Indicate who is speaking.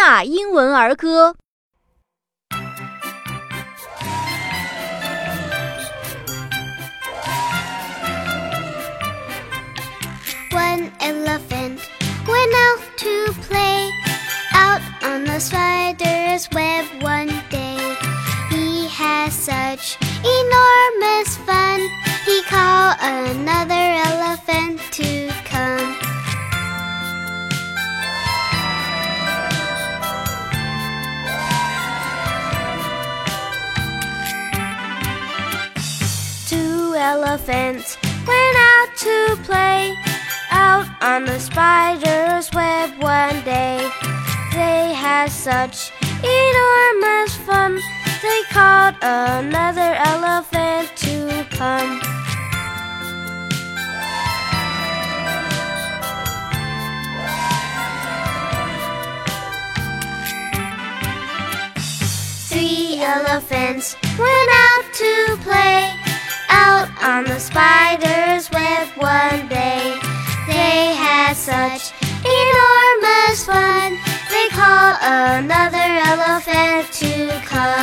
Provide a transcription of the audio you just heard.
Speaker 1: 托纳英文儿歌》。
Speaker 2: One elephant went out to play out on the spider's web one day. He had such enormous elephants went out to play out on the spider's web one day. They had such enormous fun, they called another elephant to come. Three elephants went out to play on the spiders with one day, They had such enormous fun. They called another elephant to come.